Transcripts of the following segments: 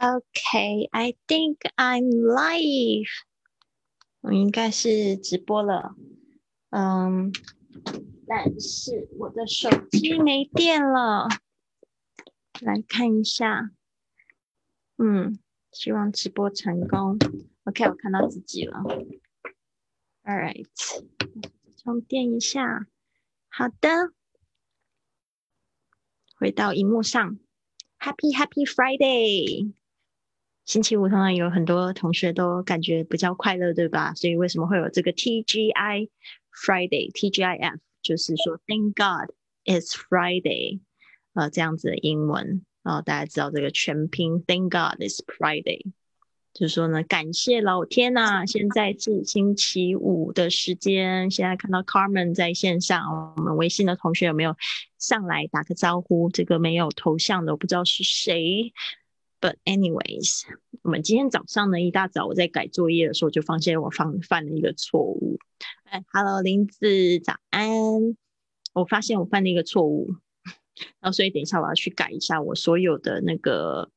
Okay, I think I'm live. 我应该是直播了，嗯，但是我的手机没电了，来看一下，嗯，希望直播成功。OK，我看到自己了。All right，充电一下。好的，回到荧幕上。Happy Happy Friday！星期五通常有很多同学都感觉比较快乐，对吧？所以为什么会有这个 TGI Friday？TGIF 就是说 Thank God it's Friday，呃，这样子的英文啊，大家知道这个全拼 Thank God it's Friday，就是说呢，感谢老天呐！现在是星期五的时间，现在看到 Carmen 在线上，我们微信的同学有没有上来打个招呼？这个没有头像的，我不知道是谁。But anyways，我们今天早上呢，一大早我在改作业的时候，就发现我犯犯了一个错误。哎，Hello，林子，早安。我发现我犯了一个错误，然后所以等一下我要去改一下我所有的那个，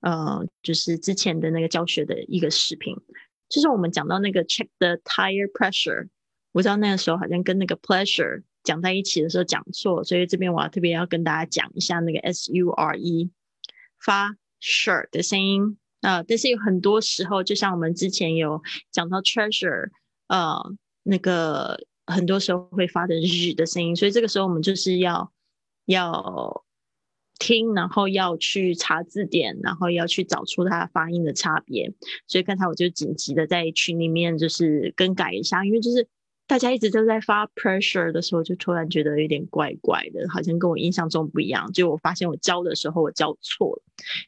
呃，就是之前的那个教学的一个视频。就是我们讲到那个 check the tire pressure，我知道那个时候好像跟那个 pleasure 讲在一起的时候讲错，所以这边我要特别要跟大家讲一下那个 s u r e 发。Sure 的声音啊，但是有很多时候，就像我们之前有讲到 treasure，呃，那个很多时候会发的日的声音，所以这个时候我们就是要要听，然后要去查字典，然后要去找出它发音的差别。所以刚才我就紧急的在群里面就是更改一下，因为就是。大家一直都在发 pressure 的时候，就突然觉得有点怪怪的，好像跟我印象中不一样。就我发现我教的时候我教错了，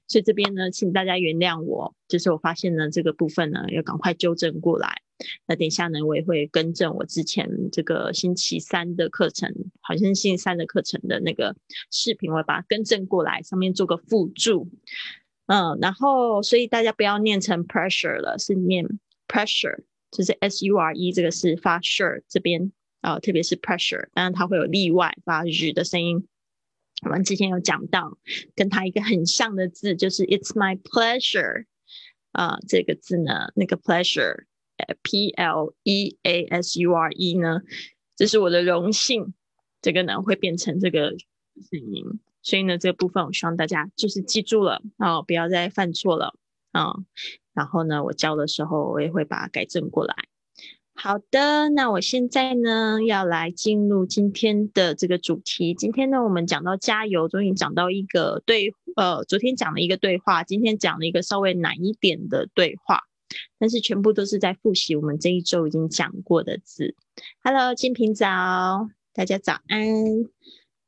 所以这边呢，请大家原谅我。就是我发现呢，这个部分呢要赶快纠正过来。那等一下呢，我也会更正我之前这个星期三的课程，好像星期三的课程的那个视频，我会把它更正过来，上面做个附注。嗯，然后所以大家不要念成 pressure 了，是念 pressure。就是 s u r e 这个是发 sure 这边啊，特别是 pressure，当然它会有例外发日的声音。我们之前有讲到，跟它一个很像的字就是 it's my pleasure 啊，这个字呢，那个 pleasure，p l e a s u r e 呢，这是我的荣幸，这个呢会变成这个声音。所以呢，这个部分我希望大家就是记住了啊，不要再犯错了啊。然后呢，我教的时候我也会把它改正过来。好的，那我现在呢要来进入今天的这个主题。今天呢，我们讲到加油，终于讲到一个对，呃，昨天讲了一个对话，今天讲了一个稍微难一点的对话，但是全部都是在复习我们这一周已经讲过的字。Hello，金平早，大家早安。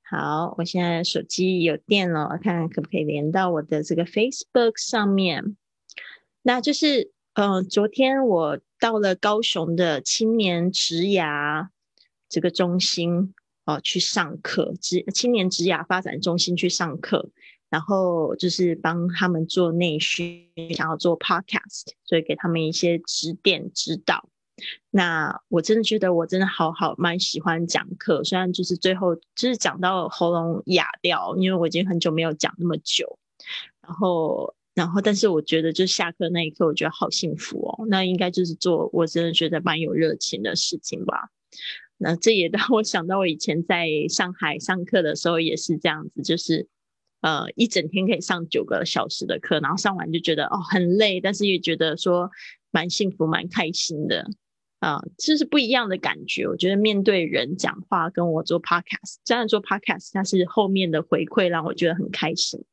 好，我现在手机有电了，看看可不可以连到我的这个 Facebook 上面。那就是，嗯，昨天我到了高雄的青年职涯这个中心哦，去上课，职青年职涯发展中心去上课，然后就是帮他们做内训，想要做 podcast，所以给他们一些指点指导。那我真的觉得我真的好好蛮喜欢讲课，虽然就是最后就是讲到喉咙哑掉，因为我已经很久没有讲那么久，然后。然后，但是我觉得，就下课那一刻，我觉得好幸福哦。那应该就是做我真的觉得蛮有热情的事情吧。那这也让我想到，我以前在上海上课的时候也是这样子，就是呃一整天可以上九个小时的课，然后上完就觉得哦很累，但是也觉得说蛮幸福、蛮开心的啊，这是不一样的感觉。我觉得面对人讲话，跟我做 podcast，这样做 podcast，它是后面的回馈让我觉得很开心。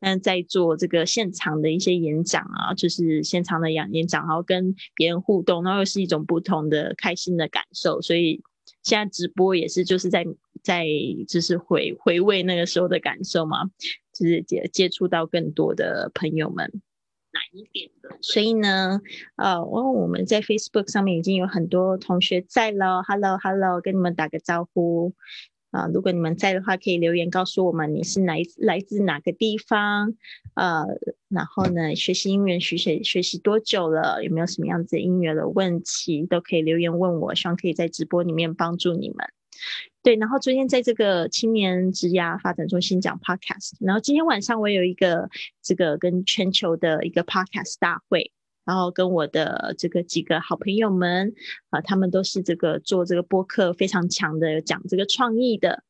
但在做这个现场的一些演讲啊，就是现场的演演讲，然后跟别人互动，然后又是一种不同的开心的感受。所以现在直播也是就是在在就是回回味那个时候的感受嘛，就是接接触到更多的朋友们，难一点的。所以呢，呃，我我们在 Facebook 上面已经有很多同学在了，Hello Hello，跟你们打个招呼。啊，如果你们在的话，可以留言告诉我们你是来来自哪个地方，呃，然后呢，学习音乐学学学习多久了，有没有什么样子音乐的问题，都可以留言问我，希望可以在直播里面帮助你们。对，然后昨天在这个青年职涯发展中心讲 podcast，然后今天晚上我有一个这个跟全球的一个 podcast 大会。然后跟我的这个几个好朋友们啊，他们都是这个做这个播客非常强的，讲这个创意的，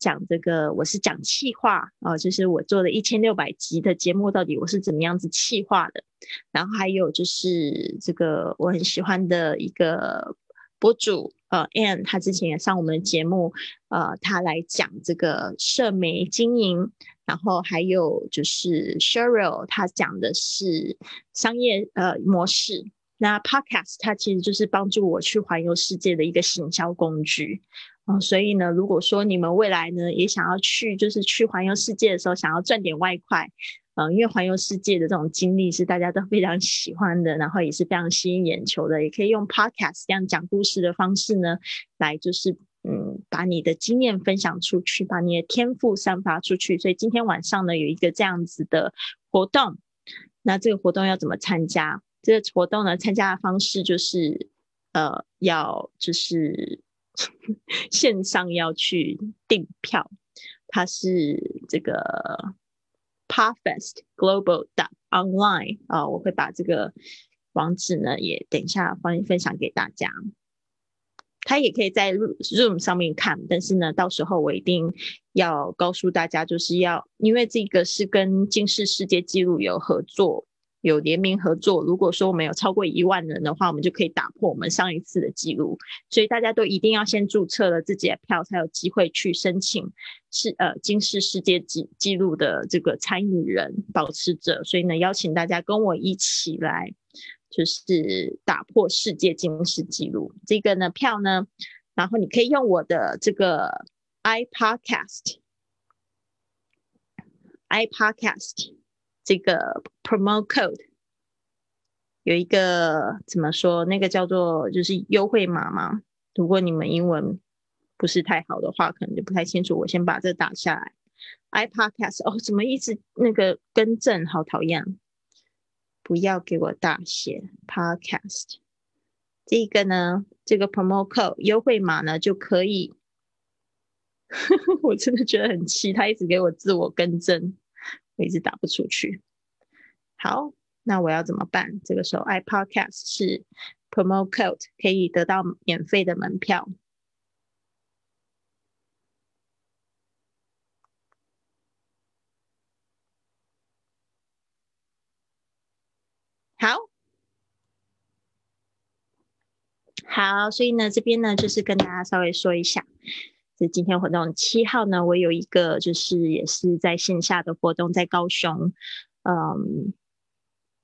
讲这个我是讲气话啊，就是我做了一千六百集的节目，到底我是怎么样子气化的。然后还有就是这个我很喜欢的一个博主呃，Anne，他之前也上我们的节目，呃，他来讲这个社媒经营。然后还有就是 Sheryl，他讲的是商业呃模式。那 Podcast 它其实就是帮助我去环游世界的一个行销工具嗯。所以呢，如果说你们未来呢也想要去，就是去环游世界的时候，想要赚点外快，嗯，因为环游世界的这种经历是大家都非常喜欢的，然后也是非常吸引眼球的，也可以用 Podcast 这样讲故事的方式呢，来就是。嗯，把你的经验分享出去，把你的天赋散发出去。所以今天晚上呢，有一个这样子的活动。那这个活动要怎么参加？这个活动呢，参加的方式就是，呃，要就是 线上要去订票。它是这个 Parfest Global 的 Online 啊，我会把这个网址呢也等一下欢迎分享给大家。他也可以在 Zoom 上面看，但是呢，到时候我一定要告诉大家，就是要因为这个是跟金氏世界纪录有合作，有联名合作。如果说我们有超过一万人的话，我们就可以打破我们上一次的记录。所以大家都一定要先注册了自己的票，才有机会去申请是呃金氏世界纪纪录的这个参与人保持者。所以呢，邀请大家跟我一起来。就是打破世界金氏纪录，这个呢票呢，然后你可以用我的这个 iPodcast，iPodcast 这个 promo code 有一个怎么说？那个叫做就是优惠码嘛。如果你们英文不是太好的话，可能就不太清楚。我先把这打下来，iPodcast 哦，怎么一直那个更正？好讨厌。不要给我大写 podcast，这个呢，这个 promo code 优惠码呢就可以。我真的觉得很气，他一直给我自我更正，我一直打不出去。好，那我要怎么办？这个时候 i podcast 是 promo code 可以得到免费的门票。好，好，所以呢，这边呢，就是跟大家稍微说一下，这今天活动七号呢，我有一个就是也是在线下的活动，在高雄，嗯，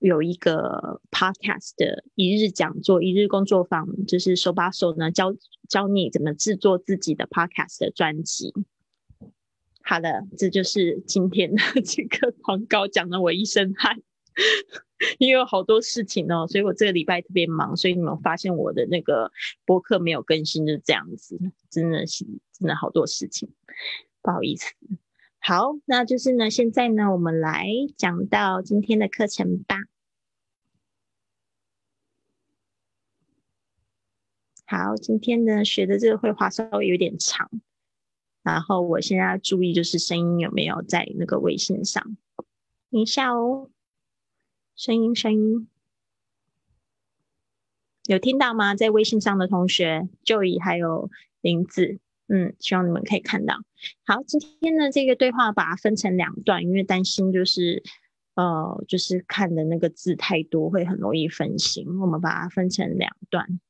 有一个 podcast 的一日讲座、一日工作坊，就是手把手呢教教你怎么制作自己的 podcast 的专辑。好的，这就是今天的这个广告，讲了我一身汗。因为有好多事情哦，所以我这个礼拜特别忙，所以你们发现我的那个播客没有更新，就是这样子，真的是真的好多事情，不好意思。好，那就是呢，现在呢，我们来讲到今天的课程吧。好，今天呢学的这个绘画稍微有点长，然后我现在要注意就是声音有没有在那个微信上，等一下哦。声音，声音，有听到吗？在微信上的同学，Joey 还有林子，嗯，希望你们可以看到。好，今天呢，这个对话把它分成两段，因为担心就是，呃，就是看的那个字太多，会很容易分心。我们把它分成两段，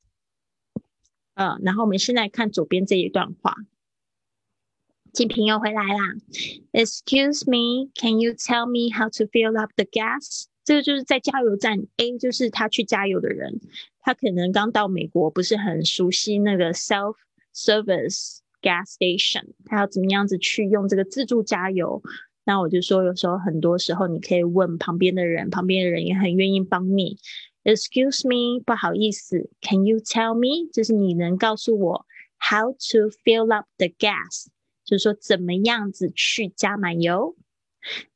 呃，然后我们现在看左边这一段话。金平又回来啦。Excuse me, can you tell me how to fill up the gas? 这个就是在加油站，A 就是他去加油的人，他可能刚到美国，不是很熟悉那个 self service gas station，他要怎么样子去用这个自助加油？那我就说，有时候很多时候你可以问旁边的人，旁边的人也很愿意帮你。Excuse me，不好意思，Can you tell me？就是你能告诉我 how to fill up the gas？就是说怎么样子去加满油？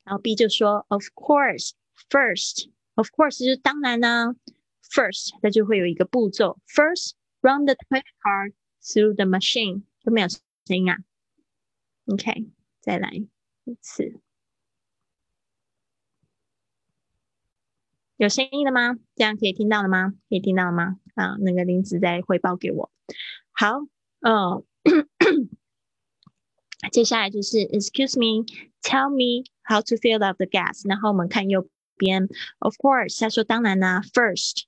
然后 B 就说，Of course。First, of course，就是当然呢。First，它就会有一个步骤。First, run the credit card through the machine 都没有声音啊。OK，再来一次，有声音了吗？这样可以听到了吗？可以听到了吗？啊，那个林子在汇报给我。好，嗯，接下来就是 Excuse me, tell me how to fill up the gas。然后我们看右边，Of course，他说当然啦。First，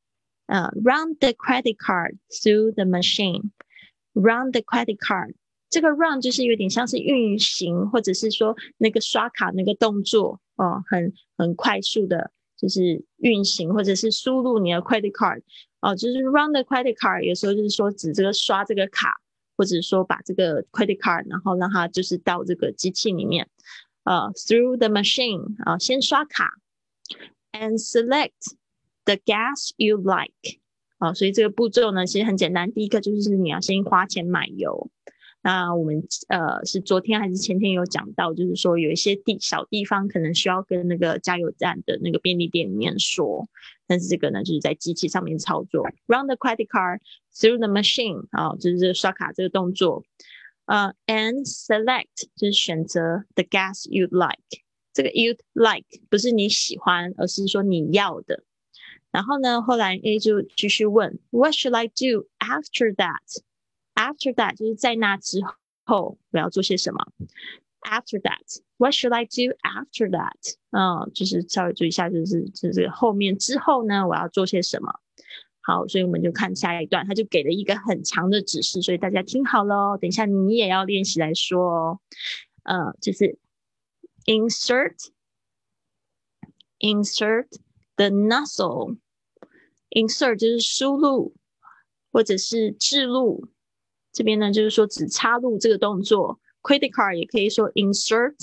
呃，run the credit card through the machine。Run the credit card，这个 run 就是有点像是运行，或者是说那个刷卡那个动作哦，很很快速的，就是运行或者是输入你的 credit card 哦，就是 run the credit card，有时候就是说指这个刷这个卡，或者说把这个 credit card，然后让它就是到这个机器里面，呃，through the machine 啊，先刷卡，and select the gas you like。啊，所以这个步骤呢，其实很简单。第一个就是你要先花钱买油。那我们呃是昨天还是前天有讲到，就是说有一些地小地方可能需要跟那个加油站的那个便利店里面说，但是这个呢就是在机器上面操作。Run the credit card through the machine，啊，就是刷卡这个动作。呃，and select 就是选择 the gas you like。这个 you'd like 不是你喜欢，而是说你要的。然后呢，后来 A 就继续问，What should I do after that? After that 就是在那之后我要做些什么？After that, what should I do after that? 嗯，就是稍微注意一下，就是就是后面之后呢，我要做些什么？好，所以我们就看下一段，他就给了一个很长的指示，所以大家听好喽，等一下你也要练习来说哦。呃，就是 insert insert the nozzle。Insert 就是输入或者是置入，这边呢就是说只插入这个动作。Credit card 也可以说 insert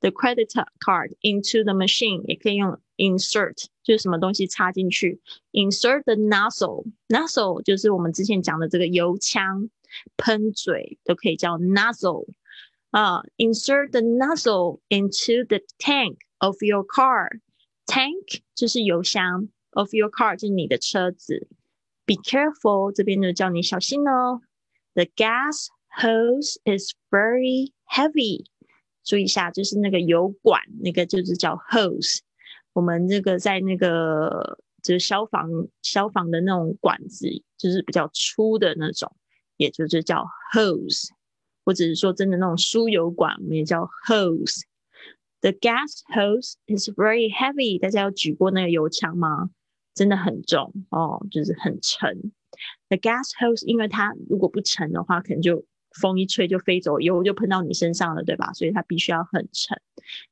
the credit card into the machine，也可以用 insert 就是什么东西插进去。Insert the nozzle，nozzle 就是我们之前讲的这个油枪、喷嘴都可以叫 nozzle 啊。Insert the nozzle into the tank of your car，tank 就是油箱。of your car 就是你的车子。Be careful，这边就叫你小心哦。The gas hose is very heavy。注意一下，就是那个油管，那个就是叫 hose。我们这个在那个就是消防消防的那种管子，就是比较粗的那种，也就是叫 hose， 或者是说真的那种输油管，我们也叫 hose。The gas hose is very heavy。大家有举过那个油枪吗？真的很重哦，就是很沉。The gas hose，因为它如果不沉的话，可能就风一吹就飞走，油就喷到你身上了，对吧？所以它必须要很沉。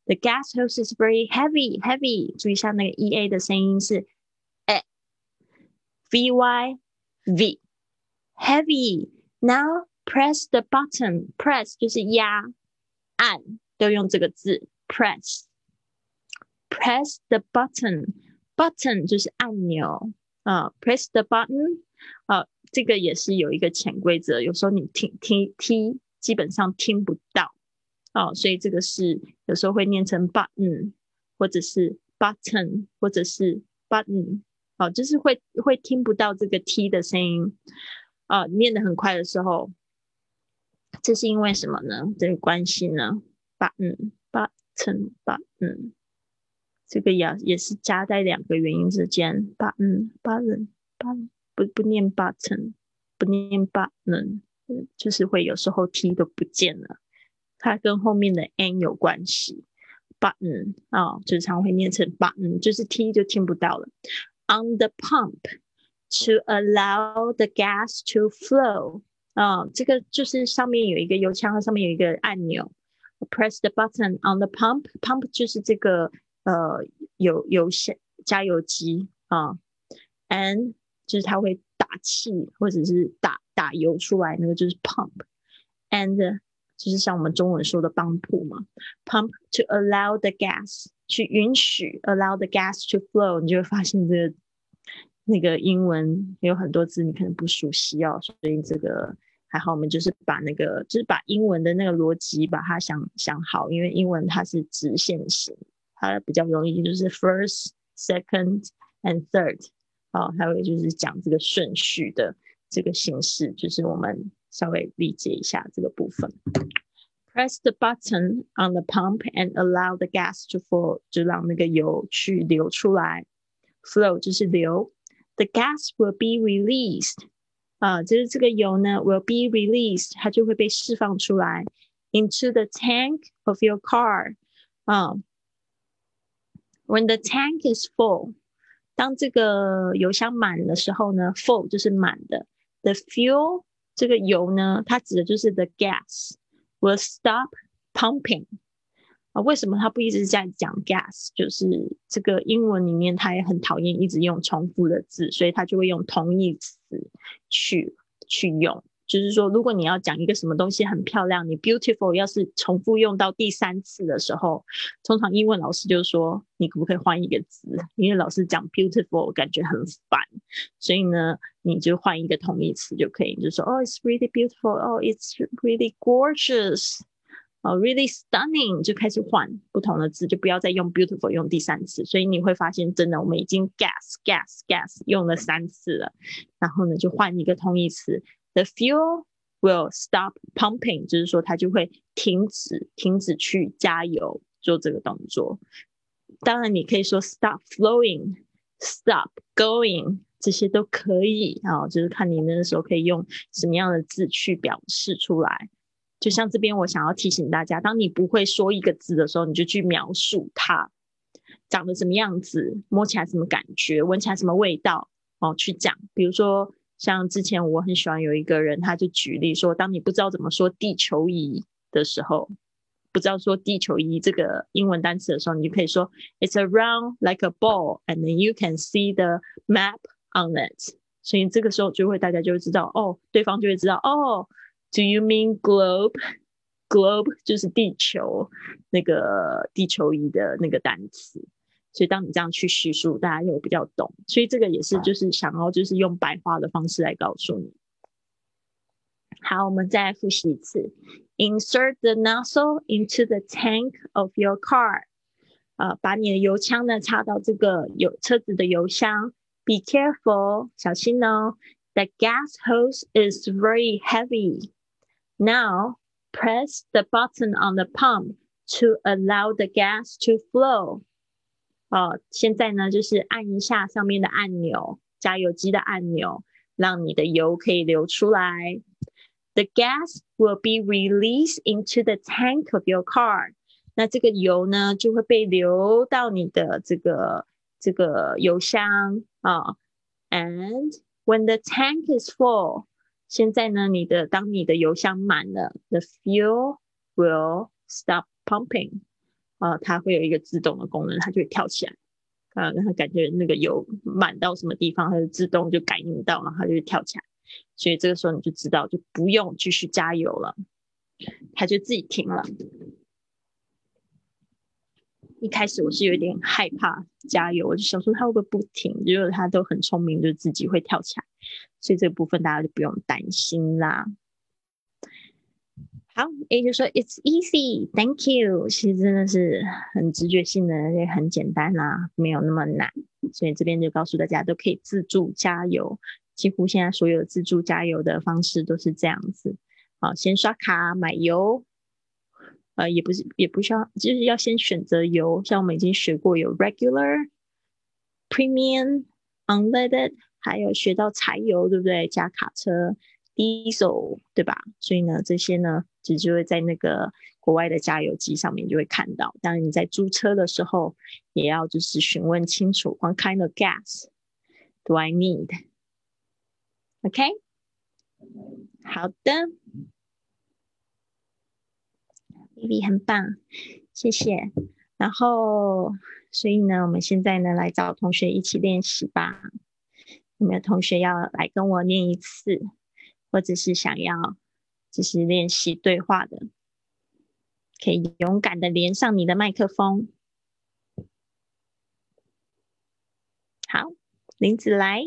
The gas hose is very heavy, heavy。注意一下那个 e a 的声音是 a，v y v heavy。Now press the button. Press 就是压按，都用这个字 press。Press the button. Button 就是按钮啊，Press the button 啊，这个也是有一个潜规则，有时候你听听听，基本上听不到哦，所以这个是有时候会念成 button，或者是 button，或者是 button，哦，就是会会听不到这个 t 的声音啊，念得很快的时候，这是因为什么呢？这个关系呢？Button，button，button。这个也也是夹在两个元音之间，button button button 不不念 button 不念 button，就是会有时候 t 都不见了，它跟后面的 n 有关系。button 啊，就常会念成 button，就是 t 就听不到了。On the pump to allow the gas to flow 啊，这个就是上面有一个油枪，上面有一个按钮，press the button on the pump，pump 就是这个。呃，有有些加油机啊，and 就是它会打气或者是打打油出来，那个就是 pump，and 就是像我们中文说的帮浦嘛，pump to allow the gas 去允许 allow the gas to flow，你就会发现这个那个英文有很多字你可能不熟悉哦，所以这个还好，我们就是把那个就是把英文的那个逻辑把它想想好，因为英文它是直线型。它比较容易就是 first, second and third，好，还有就是讲这个顺序的这个形式，就是我们稍微理解一下这个部分。Press the button on the pump and allow the gas to flow，就让那个油去流出来。Flow 就是流。The gas will be released，啊，就是这个油呢 will be released，它就会被释放出来 into the tank of your car，啊，when the tank is full，当这个油箱满的时候呢，full 就是满的，the fuel 这个油呢，它指的就是 the gas。will stop pumping 啊？为什么他不一直在讲 gas？就是这个英文里面他也很讨厌一直用重复的字，所以他就会用同义词去去用。就是说，如果你要讲一个什么东西很漂亮，你 beautiful 要是重复用到第三次的时候，通常英文老师就说你可不可以换一个字？因为老师讲 beautiful 感觉很烦，所以呢，你就换一个同义词就可以，就说哦，it's really beautiful，哦，it's really gorgeous，，really stunning，就开始换不同的字，就不要再用 beautiful 用第三次。所以你会发现，真的我们已经 gas gas gas 用了三次了，然后呢，就换一个同义词。The fuel will stop pumping，就是说它就会停止停止去加油做这个动作。当然，你可以说 stop flowing，stop going，这些都可以啊，就是看你那时候可以用什么样的字去表示出来。就像这边，我想要提醒大家，当你不会说一个字的时候，你就去描述它长得什么样子，摸起来什么感觉，闻起来什么味道哦，去讲。比如说。像之前我很喜欢有一个人，他就举例说，当你不知道怎么说地球仪的时候，不知道说地球仪这个英文单词的时候，你就可以说 "It's around like a ball, and then you can see the map on it." 所以这个时候就会大家就会知道，哦，对方就会知道，哦，Do you mean globe? Globe 就是地球那个地球仪的那个单词。所以当你这样去叙述，大家就比较懂。所以这个也是就是想要就是用白话的方式来告诉你。好，我们再复习一次：Insert the nozzle into the tank of your car。呃，把你的油枪呢插到这个有车子的油箱。Be careful，小心哦。The gas hose is very heavy. Now press the button on the pump to allow the gas to flow. 哦，现在呢，就是按一下上面的按钮，加油机的按钮，让你的油可以流出来。The gas will be released into the tank of your car。那这个油呢，就会被流到你的这个这个油箱啊。And when the tank is full， 现在呢，你的当你的油箱满了，the fuel will stop pumping。啊，它会有一个自动的功能，它就会跳起来，啊，让它感觉那个油满到什么地方，它就自动就感应到，然后它就会跳起来。所以这个时候你就知道，就不用继续加油了，它就自己停了。一开始我是有点害怕加油，我就想说它会不会不停，结果它都很聪明，就自己会跳起来。所以这部分大家就不用担心啦。好，A 就说 It's easy, thank you。其实真的是很直觉性的，也很简单啦，没有那么难。所以这边就告诉大家，都可以自助加油。几乎现在所有自助加油的方式都是这样子。好，先刷卡买油，呃，也不是也不需要，就是要先选择油。像我们已经学过有 regular、premium、unleaded，还有学到柴油，对不对？加卡车 diesel，对吧？所以呢，这些呢。其实就会在那个国外的加油机上面就会看到。当然你在租车的时候，也要就是询问清楚，What kind of gas do I need？OK，好的，Vivi 很棒，谢谢。然后，所以呢，我们现在呢来找同学一起练习吧。有没有同学要来跟我念一次，或者是想要？就是练习对话的，可以勇敢的连上你的麦克风。好，林子来，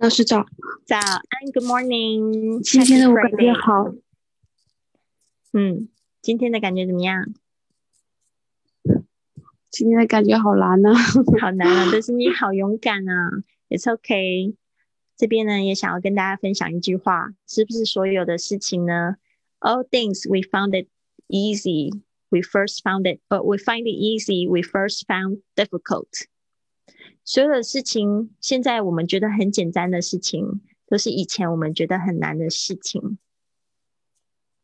老师早，早安，Good morning。今天的我感觉好，嗯，今天的感觉怎么样？今天的感觉好难呢，好难啊！但是你好勇敢啊，It's okay。这边呢也想要跟大家分享一句话：是不是所有的事情呢？All things we found it easy, we first found it, but we find it easy, we first found difficult。所有的事情，现在我们觉得很简单的事情，都是以前我们觉得很难的事情。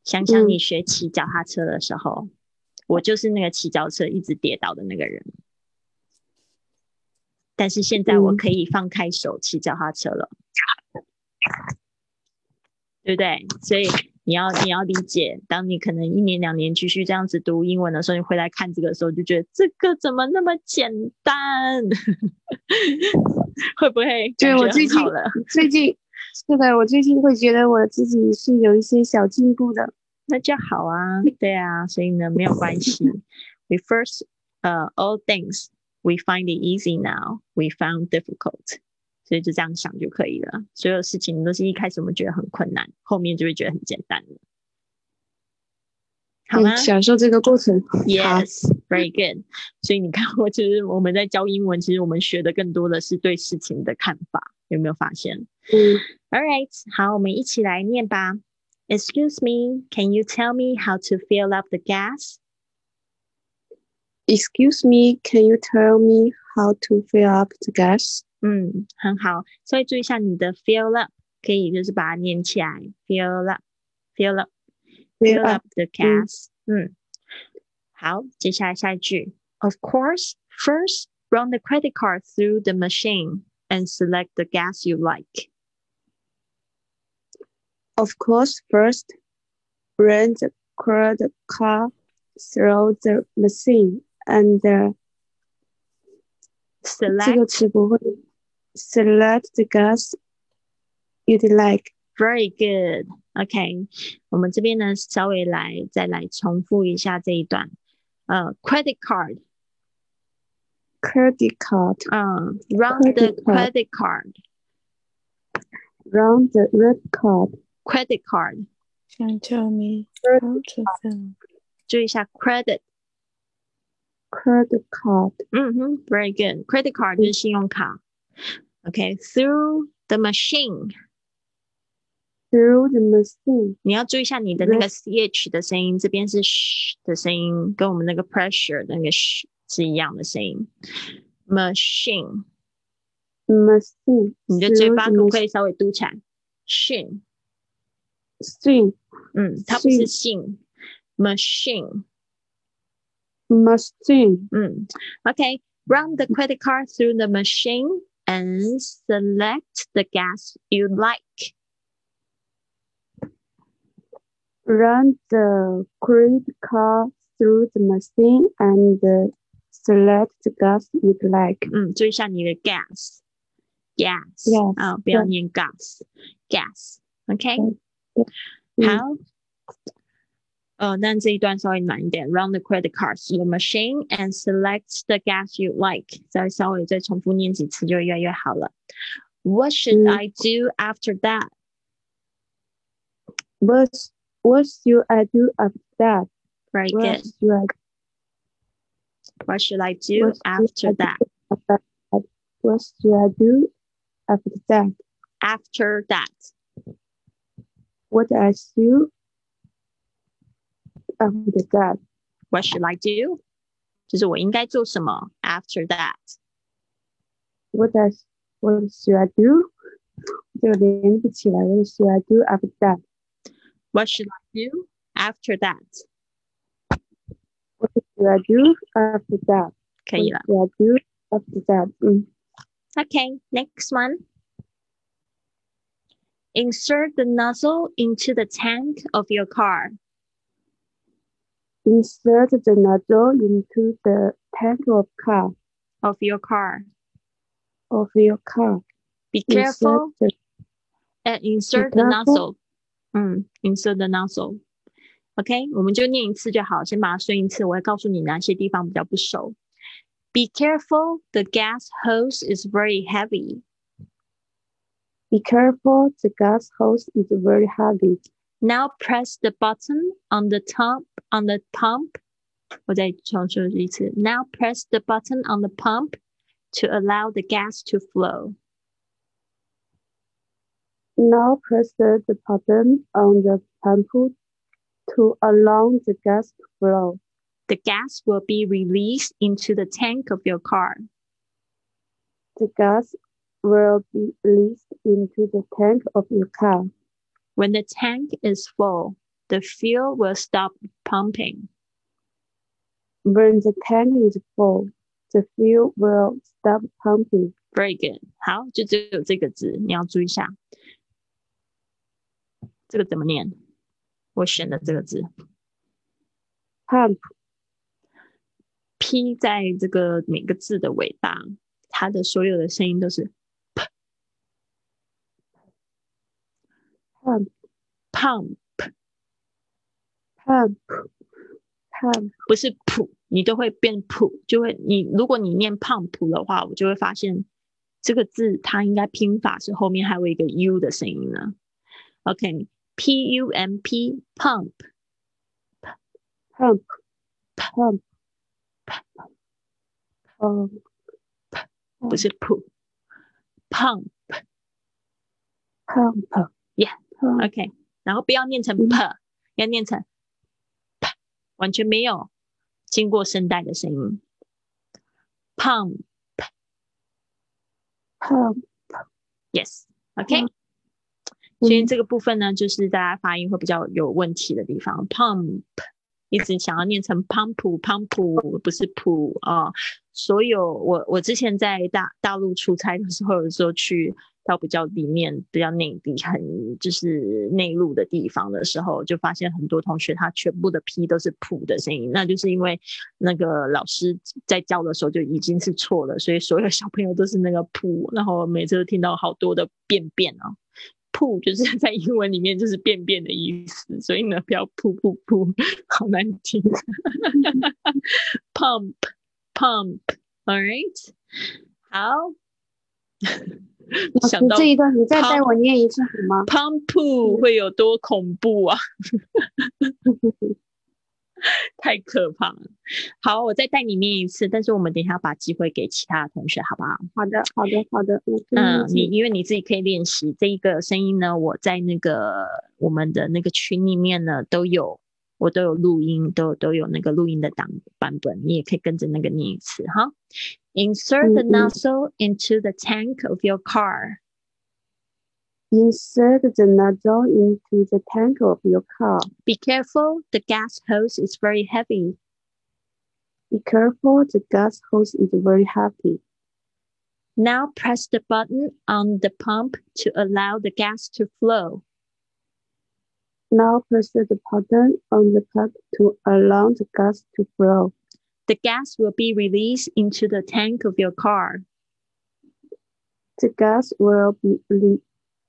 想想你学骑脚踏车的时候，我就是那个骑脚车一直跌倒的那个人。但是现在我可以放开手骑脚踏车了，对不对？所以你要你要理解，当你可能一年两年继续这样子读英文的时候，你回来看这个时候，就觉得这个怎么那么简单？会不会？对我最近 最近是的，我最近会觉得我自己是有一些小进步的，那就好啊。对啊，所以呢没有关系。We first, uh, all things. We find it easy now. We found difficult. 所以就这样想就可以了。所有事情都是一开始我们觉得很困难，后面就会觉得很简单了。好吗？享受这个过程。Yes, very good. 所以你看，我其实我们在教英文，其实我们学的更多的是对事情的看法。有没有发现？嗯。All right，好，我们一起来念吧。Excuse me, can you tell me how to fill up the gas? Excuse me, can you tell me how to fill up the gas? 嗯，很好。所以注意一下你的 fill up，可以就是把它念起来，fill up，fill up，fill up the gas。嗯，好，接下来下一句。Of course, first run the credit card through the machine and select the gas you like. Of course, first run the credit card through the machine and select 这个词不会 select the gas you'd like. Very good. OK，我们这边呢稍微来再来重复一下这一段。呃、uh,，credit card。 credit card. 嗯、uh,，run the credit card. Run the red card. Credit card. Can tell me how to fill. 注意一下 credit。 credit card. 嗯哼，very good. Credit card 就是信用卡。 OK，through、okay, the machine. Through the machine. 你要注意一下你的那个 ch 的声音，这边是 sh 的声音，跟我们那个 pressure 那个 sh 是一样的声音。Machine. Machine. 你的嘴巴可不可以稍微嘟起来？Shin. Shin. 嗯，它不是信。Machine. Machine. Mm. Okay. Run the credit card through the machine and select the gas you like. Run the credit card through the machine and select the gas you'd like. 嗯，注意一下你的 gas。gas Yes. 啊、不要念 gas。gas。OK。好。 呃，但这一段稍微难一点。Run the credit card through the machine and select the gas you like。再稍微再重复念几次，就越来越好了。What should 嗯 I do after that? What what should I do after that? Very What good. should I What should I do what should after I do that? after that? What should I do after that? After that. What I should after that? What should I do? 就是我应该做什么？After that. What I what should I do? 这个连不起来。What should I do after that? What should I do after that? What should I do after that? 可以了。 What should I do after that? 嗯 Okay, next one. Insert the nozzle into the tank of your car. Insert the nozzle into the tank of car Of your car. of your car. Be Insert careful the and insert the careful. nozzle. 嗯，insert the nozzle. OK，我们就念一次就好，先把它顺一次。我会告诉你哪些地方比较不熟。Be careful, the gas hose is very heavy. Be careful, the gas hose is very heavy. Now press the button on the top on the pump. 我再重说一次。Now press the button on the pump to allow the gas to flow. Now press the button on the pump to allow the gas to flow. The gas will be released into the tank of your car. The gas will be released into the tank of your car. When the tank is full, the fuel will stop pumping. When the tank is full, the fuel will stop pumping. Very good. 好，就只有这个字，你要注意一下。这个怎么念？我选的这个字 Pump, P 在这个每个字的尾巴，它的所有的声音都是 pump，pump, pump. 不是普，你都会变普，就会你如果你念 pump 的话，我就会发现这个字它应该拼法是后面还有一个 u 的声音呢。OK，P U M P pump pump, pump, pump, 不是普，pump pump. Yeah. Pump. OK，然后不要念成嗯 p，要念成 p，完全没有经过声带的声音。pump pump. yes，OK，、嗯所以这个部分呢，就是大家发音会比较有问题的地方。pump 一直想要念成 pump pump，不是 p 啊、所有我我之前在大大陆出差的时候，有时候去到比较里面、比较内地、很就是内陆的地方的时候，就发现很多同学他全部的 p 都是普的声音，那就是因为那个老师在教的时候就已经是错了，所以所有小朋友都是那个普，然后每次都听到好多的便便啊。噗就是 在英文里面就是便便的意思，所以呢不要噗噗噗，好难听。pump pump，all right，好。想到这一段你再带我念一次好吗？pump 会有多恐怖啊！太可怕了。好，我再带你念一次，但是我们等一下把机会给其他的同学，好不好？好的，好的，好的。嗯，你你因为你自己可以练习这一个声音呢，我在那个我们的那个群里面呢都有，我都有录音，都都有那个录音的档版本，你也可以跟着那个念一次哈。Insert the 嗯嗯 nozzle into the tank of your car. insert the nozzle into the tank of your car. Be careful, the gas hose is very heavy. Be careful, the gas hose is very heavy. Now press the button on the pump to allow the gas to flow. Now press the button on the pump to allow the gas to flow The gas will be released into the tank of your car. The gas will be re-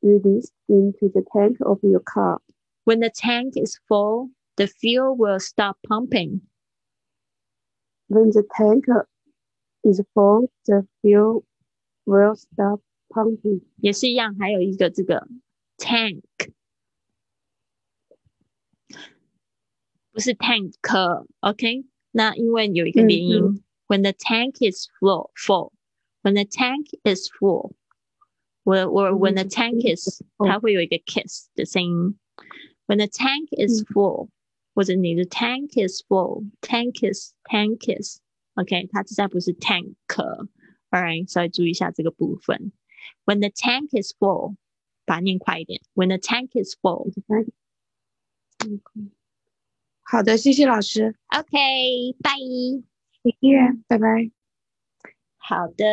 released into the tank of your car. When the tank is full, the fuel will stop pumping. When the tank is full, the fuel will stop pumping. 也是一样，还有一个这个 tank，不是 tank，OK？、 那因为有一个连音、w h e n the tank is full, full，when the tank is full，我我 when the tank is，它会有一个 kiss 的声音。When the tank is full，、或者你的 tank is full，tank is tank is，OK？、它实在不是 tank，All right，稍微注意一下这个部分。When the tank is full，把它念快一点。When the tank is full。 好的，谢谢老师，OK，拜。再见，拜拜。好的，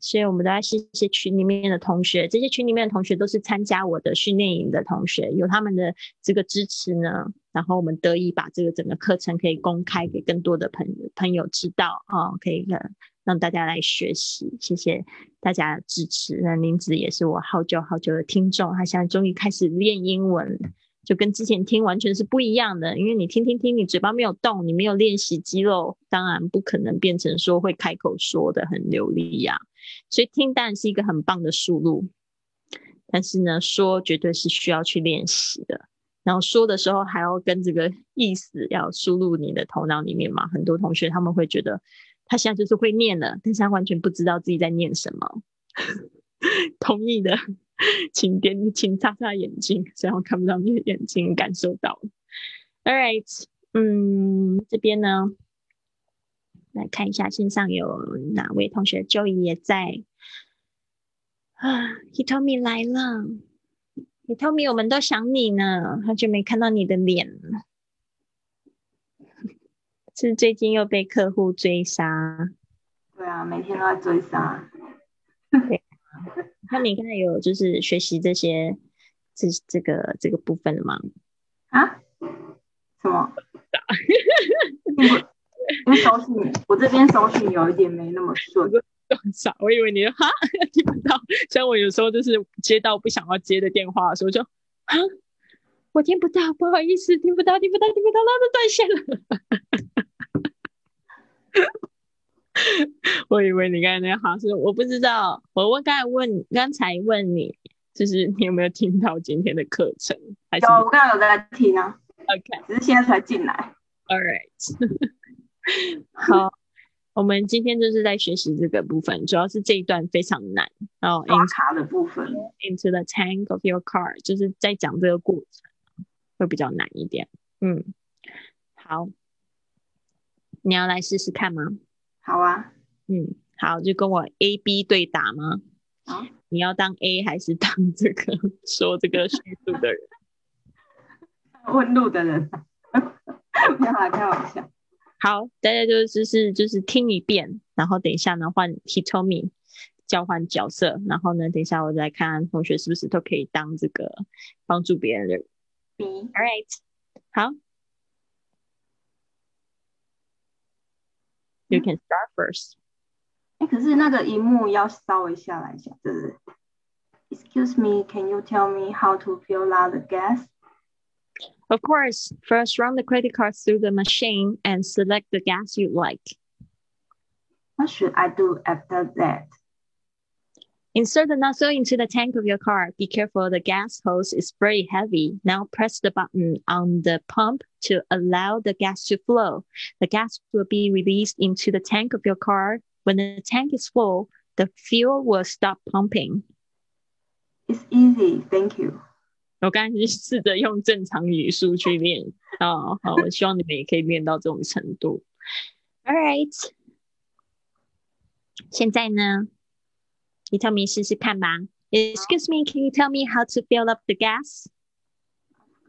所以我们都要谢谢群里面的同学，这些群里面的同学都是参加我的训练营的同学，有他们的这个支持呢，然后我们得以把这个整个课程可以公开给更多的朋朋友知道啊、可以呃让大家来学习，谢谢大家的支持。那林子也是我好久好久的听众，他现在终于开始练英文了。就跟之前听完全是不一样的，因为你听听听，你嘴巴没有动，你没有练习肌肉，当然不可能变成说会开口说的很流利呀、所以听当然是一个很棒的输入，但是呢，说绝对是需要去练习的。然后说的时候还要跟这个意思要输入你的头脑里面嘛。很多同学他们会觉得他现在就是会念了，但是他完全不知道自己在念什么。同意的 请点，请擦擦眼睛，虽然我看不到你的眼睛，感受到了。All right，嗯，这边呢，来看一下线上有哪位同学，Joey 也在啊，Hitomi 来了，Hitomi，我们都想你呢，好久没看到你的脸了，是最近又被客户追杀？对啊，每天都在追杀。那你刚才有就是学习这些这这个这个部分了吗？啊？什么？因为收信，我这边手信有一点没那么顺。傻，我以为你哈听不到。像我有时候就是接到不想要接的电话的时候，就啊，我听不到，不好意思，听不到，听不到，听不到，那就断线了。我以为你刚才那哈是我不知道，我问刚才问刚才问你，就是你有没有听到今天的课程？有，我刚刚有在听啊。OK，只是现在才进来。All right，好，我们今天就是在学习这个部分，主要是这一段非常难。然后刷卡的部分，into the tank of your car，就是在讲这个过程会比较难一点。嗯，好，你要来试试看吗？好啊，嗯，好，就跟我 A B 对打吗？好，你要当 A 还是当这个 说这个叙述的人？问路的人，不要来开玩笑。好，大家就就是就是听一遍，然后等一下呢换 Hitomi 交换角色，然后呢等一下我再看同学是不是都可以当这个帮助别人的人 B，All right，好。You can start first. 哎，可是那个荧幕要稍微下来一下，对不对？Excuse me, can you tell me how to fill out the gas? Of course. First, run the credit card through the machine and select the gas you like. What should I do after that? Insert the nozzle into the tank of your car. Be careful, the gas hose is very heavy. Now press the button on the pump to allow the gas to flow. The gas will be released into the tank of your car. When the tank is full, the fuel will stop pumping. It's easy, thank you. 我刚才试着用正常语速去练啊，好，我希望你们也可以练到这种程度。All right，现在呢？ 你 tell me 试试看吧。Excuse me, can you tell me how to fill up the gas?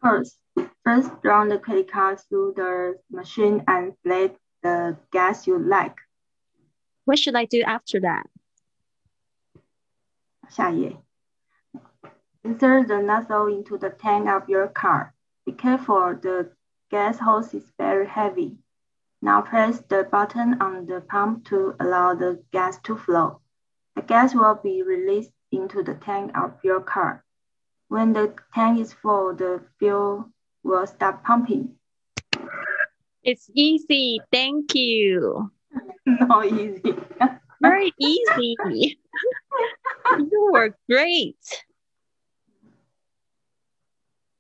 First, first run the credit card through the machine and select the gas you like. What should I do after that? 下一页. Insert the nozzle into the tank of your car. Be careful, the gas hose is very heavy. Now press the button on the pump to allow the gas to flow. The gas will be released into the tank of your car. When the tank is full, the fuel will start pumping. It's easy. Thank you. No easy. Very easy. you were great.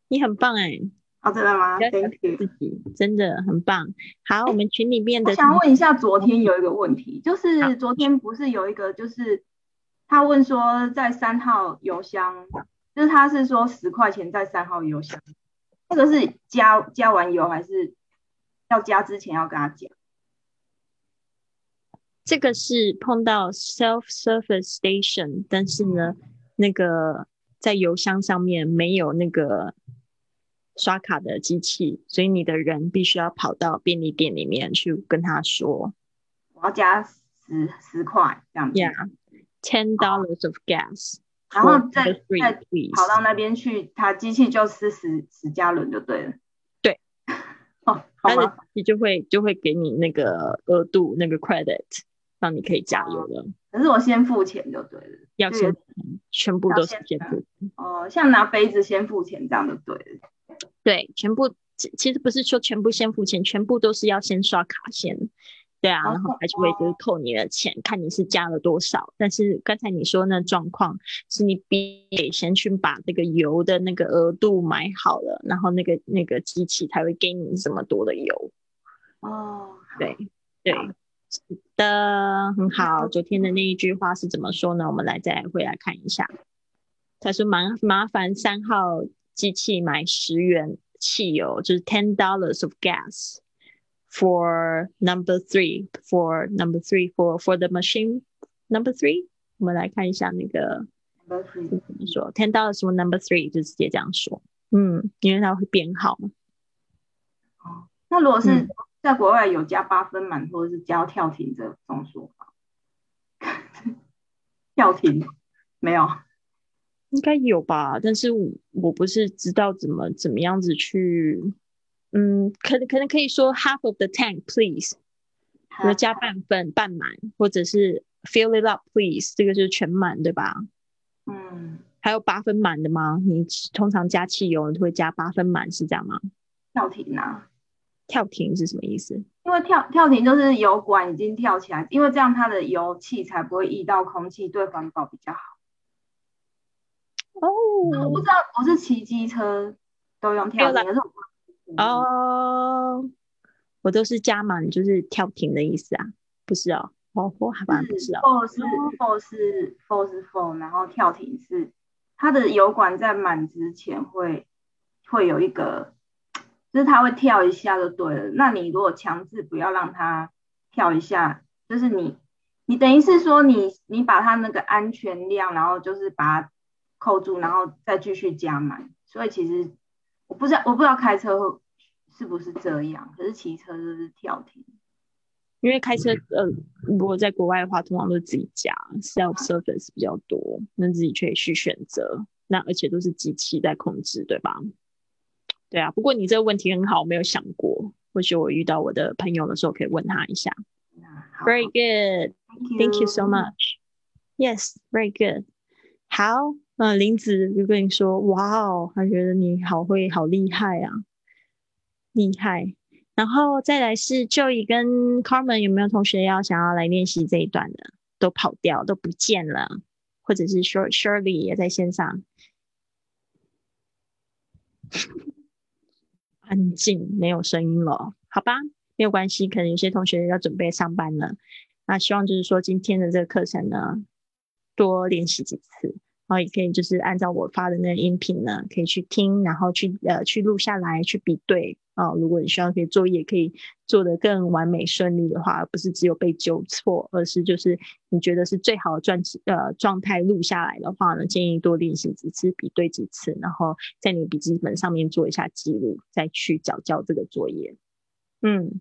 你很棒哎！ 哦，真的吗？Thank you，自己真的很棒。好，我们群里面的，我想问一下，昨天有一个问题，就是昨天不是有一个，就是他问说，在三号邮箱，就是他是说十块钱在三号邮箱，那个是加加完油还是要加之前要跟他讲？这个是碰到 self service station，但是呢，那个在邮箱上面没有那个。刷卡的机器，所以你的人必须要跑到便利店里面去跟他说，我要加十十块这样子。Yeah，ten dollars of gas，然后再再跑到那边去，他机器就吃十十加仑就对了。对，哦，好吧，你就会就会给你那个额度那个 credit，让你可以加油了。可是我先付钱就对了，要先全部都是先付。哦，像拿杯子先付钱这样就对了。对，全部其实不是说全部先付钱，全部都是要先刷卡先，对啊，然后他就会就是扣你的钱，看你是加了多少。但是刚才你说那状况是你必先去把这个油的那个额度买好了，然后那个那个机器才会给你这么多的油。哦，对对，是的，很好。昨天的那一句话是怎么说呢？我们来再回来看一下。他说麻麻烦三号机器买十元汽油，就是 ten dollars of gas for number three for number three for for the machine number three。我们来看一下那个 Number three 怎么说，ten dollars for number three 就直接这样说。嗯，因为它会编号嘛。哦，那如果是嗯在国外有加八分满或者是加跳停这种说法，跳停没有？应该有吧，但是我我不是知道怎么怎么样子去，嗯，可能可能可以说 half of the tank please，比如加半份半满，或者是 fill it up please，这个就是全满对吧？嗯，还有八分满的吗？你通常加汽油你会加八分满是这样吗？跳停啊，跳停是什么意思？因为跳跳停就是油管已经跳起来，因为这样它的油气才不会溢到空气，对环保比较好。我哦不知道，我是骑机车都用跳停，可是我不知道哦，我都是加满就是跳停的意思啊，不是哦，哦，我好像不是哦，for 是 for 是 for 是 for，然后跳停是它的油管在满之前会会有一个，就是它会跳一下就对了。那你如果强制不要让它跳一下，就是你你等于是说你你把它那个安全量，然后就是把它扣住，然后再继续加满。所以其实我不知道我不知道开车是不是这样，可是骑车就是跳停。因为开车呃，如果在国外的话，通常都是自己加 self service 比较多，那自己可以去选择，那而且都是机器在控制，对吧？对啊，不过你这个问题很好，我没有想过，或许我遇到我的朋友的时候可以问他一下。Very good. Thank you so much. Yes, very good. 好，呃，林子就跟你说，哇哦，他觉得你好会，好厉害啊，厉害。然后再来是 Joey 跟 Carmen，有没有同学要想要来练习这一段的？都跑掉，都不见了，或者是 Shir Shirley 也在线上，安静，没有声音了，好吧，没有关系，可能有些同学要准备上班了。那希望就是说今天的这个课程呢，多练习几次，然后也可以就是按照我发的那个音频呢，可以去听，然后去呃去录下来，去比对啊、如果你需要可以作业可以做得更完美顺利的话，而不是只有被纠错，而是就是你觉得是最好的状呃状态录下来的话呢，建议多练习几次，比对几次，然后在你笔记本上面做一下记录，再去缴交这个作业。嗯，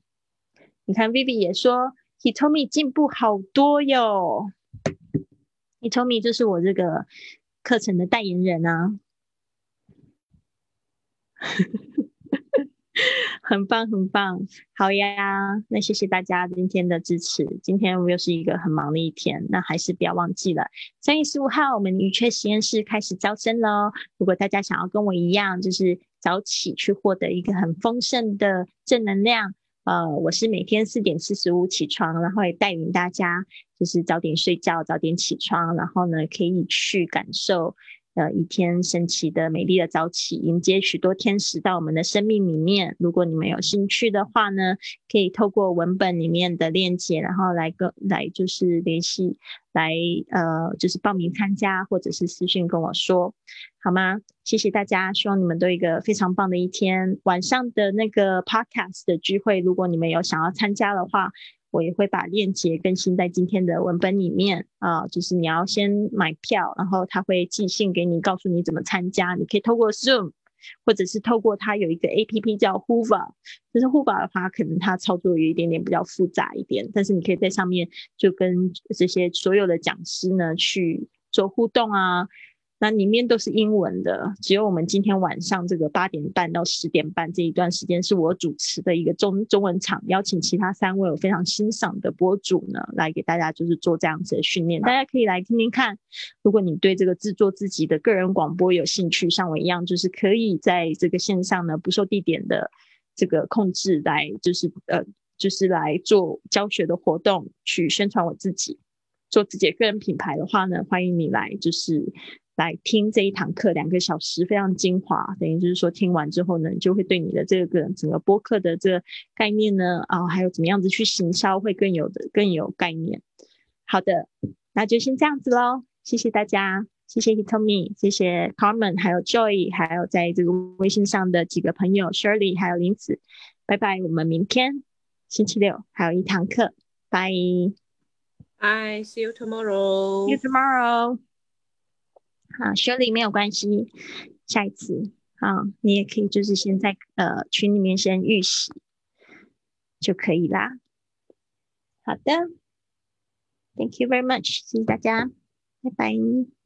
你看 Vivi 也说，Hitomi 进步好多哟。Hitomi 就是我这个课程的代言人啊，很棒很棒，好呀，那谢谢大家今天的支持。今天我又是一个很忙的一天，那还是不要忘记了，三月十五号我们愉雀实验室开始招生喽。如果大家想要跟我一样，就是早起去获得一个很丰盛的正能量。呃，我是每天四点四十五起床，然后也带领大家就是早点睡觉，早点起床，然后呢可以去感受呃一天神奇的美丽的早起，迎接许多天使到我们的生命里面。如果你们有兴趣的话呢，可以透过文本里面的链接，然后来跟来就是联系，来呃就是报名参加，或者是私信跟我说，好吗？谢谢大家，希望你们都有一个非常棒的一天。晚上的那个 podcast 的聚会，如果你们有想要参加的话，我也会把链接更新在今天的文本里面啊、就是你要先买票，然后他会寄信给你，告诉你怎么参加。你可以透过 Zoom，或者是透过它有一个 A P P 叫 Hoover，就是 Hoover 的话，可能它操作有一点点比较复杂一点，但是你可以在上面就跟这些所有的讲师呢去做互动啊。那里面都是英文的，只有我们今天晚上这个八点半到十点半这一段时间是我主持的一个中中文场，邀请其他三位我非常欣赏的博主呢，来给大家就是做这样子的训练，大家可以来听听看。如果你对这个制作自己的个人广播有兴趣，像我一样，就是可以在这个线上呢不受地点的这个控制来，就是呃就是来做教学的活动，去宣传我自己。做自己个人品牌的话呢，欢迎你来，就是来听这一堂课，两个小时非常精华。等于就是说，听完之后呢，你就会对你的这个整个播客的这个概念呢，啊，还有怎么样子去行销，会更有的更有概念。好的，那就先这样子喽，谢谢大家，谢谢 Hitomi，谢谢 Carmen，还有 Joy，还有在这个微信上的几个朋友 Shirley，还有林子，拜拜，我们明天星期六还有一堂课，拜 Bye. See you tomorrow. See you tomorrow。好修理没有关系，下一次啊，你也可以就是先在呃群里面先预习就可以啦。好的，Thank you very much，谢谢大家，拜拜。